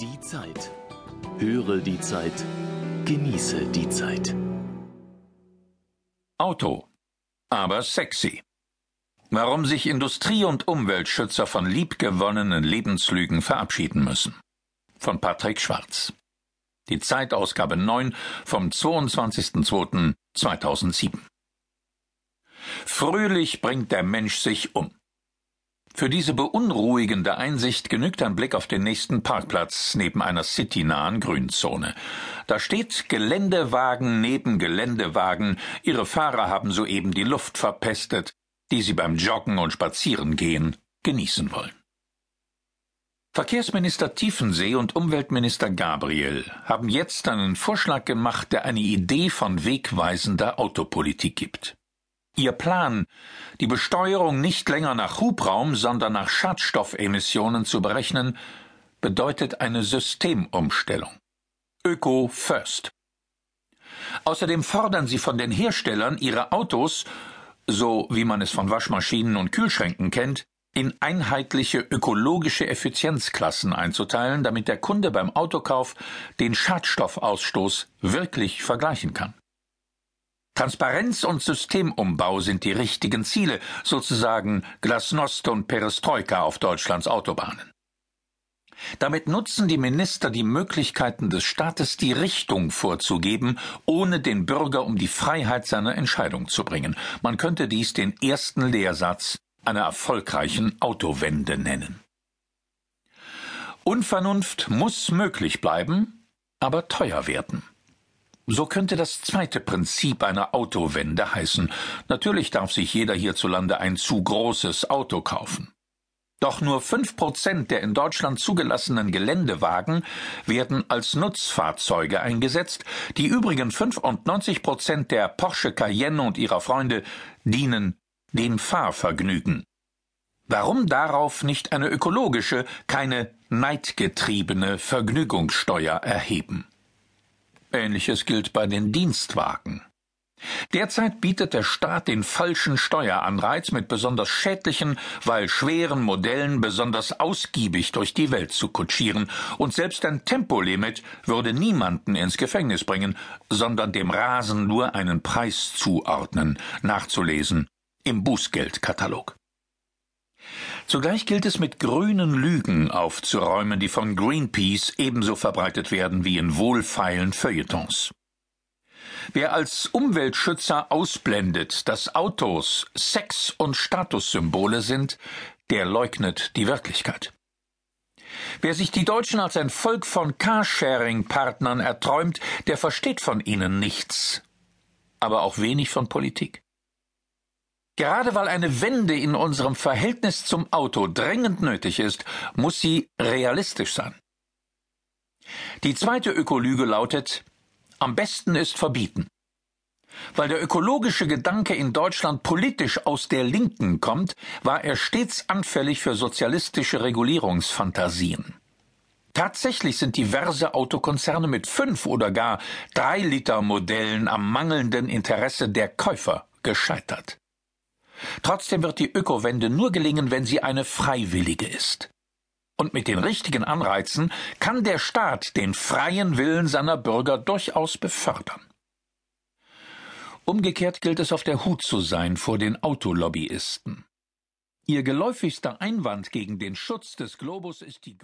Die Zeit. Höre die Zeit. Genieße die Zeit. Auto. Aber sexy. Warum sich Industrie- und Umweltschützer von liebgewonnenen Lebenslügen verabschieden müssen. Von Patrick Schwarz. Die Zeitausgabe 9 vom 22.02.2007. Fröhlich bringt der Mensch sich um. Für diese beunruhigende Einsicht genügt ein Blick auf den nächsten Parkplatz neben einer citynahen Grünzone. Da steht Geländewagen neben Geländewagen, ihre Fahrer haben soeben die Luft verpestet, die sie beim Joggen und Spazierengehen genießen wollen. Verkehrsminister Tiefensee und Umweltminister Gabriel haben jetzt einen Vorschlag gemacht, der eine Idee von wegweisender Autopolitik gibt. Ihr Plan, die Besteuerung nicht länger nach Hubraum, sondern nach Schadstoffemissionen zu berechnen, bedeutet eine Systemumstellung. Öko First. Außerdem fordern sie von den Herstellern, ihre Autos, so wie man es von Waschmaschinen und Kühlschränken kennt, in einheitliche ökologische Effizienzklassen einzuteilen, damit der Kunde beim Autokauf den Schadstoffausstoß wirklich vergleichen kann. Transparenz und Systemumbau sind die richtigen Ziele, sozusagen Glasnost und Perestroika auf Deutschlands Autobahnen. Damit nutzen die Minister die Möglichkeiten des Staates, die Richtung vorzugeben, ohne den Bürger um die Freiheit seiner Entscheidung zu bringen. Man könnte dies den ersten Lehrsatz einer erfolgreichen Autowende nennen. Unvernunft muss möglich bleiben, aber teuer werden. So könnte das zweite Prinzip einer Autowende heißen. Natürlich darf sich jeder hierzulande ein zu großes Auto kaufen. Doch nur fünf Prozent der in Deutschland zugelassenen Geländewagen werden als Nutzfahrzeuge eingesetzt. Die übrigen 95 Prozent der Porsche Cayenne und ihrer Freunde dienen dem Fahrvergnügen. Warum darauf nicht eine ökologische, keine neidgetriebene Vergnügungssteuer erheben? Ähnliches gilt bei den Dienstwagen. Derzeit bietet der Staat den falschen Steueranreiz mit besonders schädlichen, weil schweren Modellen besonders ausgiebig durch die Welt zu kutschieren, und selbst ein Tempolimit würde niemanden ins Gefängnis bringen, sondern dem Rasen nur einen Preis zuordnen, nachzulesen im Bußgeldkatalog. Zugleich gilt es mit grünen Lügen aufzuräumen, die von Greenpeace ebenso verbreitet werden wie in wohlfeilen Feuilletons. Wer als Umweltschützer ausblendet, dass Autos Sex- und Statussymbole sind, der leugnet die Wirklichkeit. Wer sich die Deutschen als ein Volk von Carsharing-Partnern erträumt, der versteht von ihnen nichts, aber auch wenig von Politik. Gerade weil eine Wende in unserem Verhältnis zum Auto dringend nötig ist, muss sie realistisch sein. Die zweite Ökolüge lautet Am besten ist verbieten. Weil der ökologische Gedanke in Deutschland politisch aus der Linken kommt, war er stets anfällig für sozialistische Regulierungsfantasien. Tatsächlich sind diverse Autokonzerne mit fünf oder gar drei Liter Modellen am mangelnden Interesse der Käufer gescheitert. Trotzdem wird die Ökowende nur gelingen, wenn sie eine freiwillige ist. Und mit den richtigen Anreizen kann der Staat den freien Willen seiner Bürger durchaus befördern. Umgekehrt gilt es auf der Hut zu sein vor den Autolobbyisten. Ihr geläufigster Einwand gegen den Schutz des Globus ist die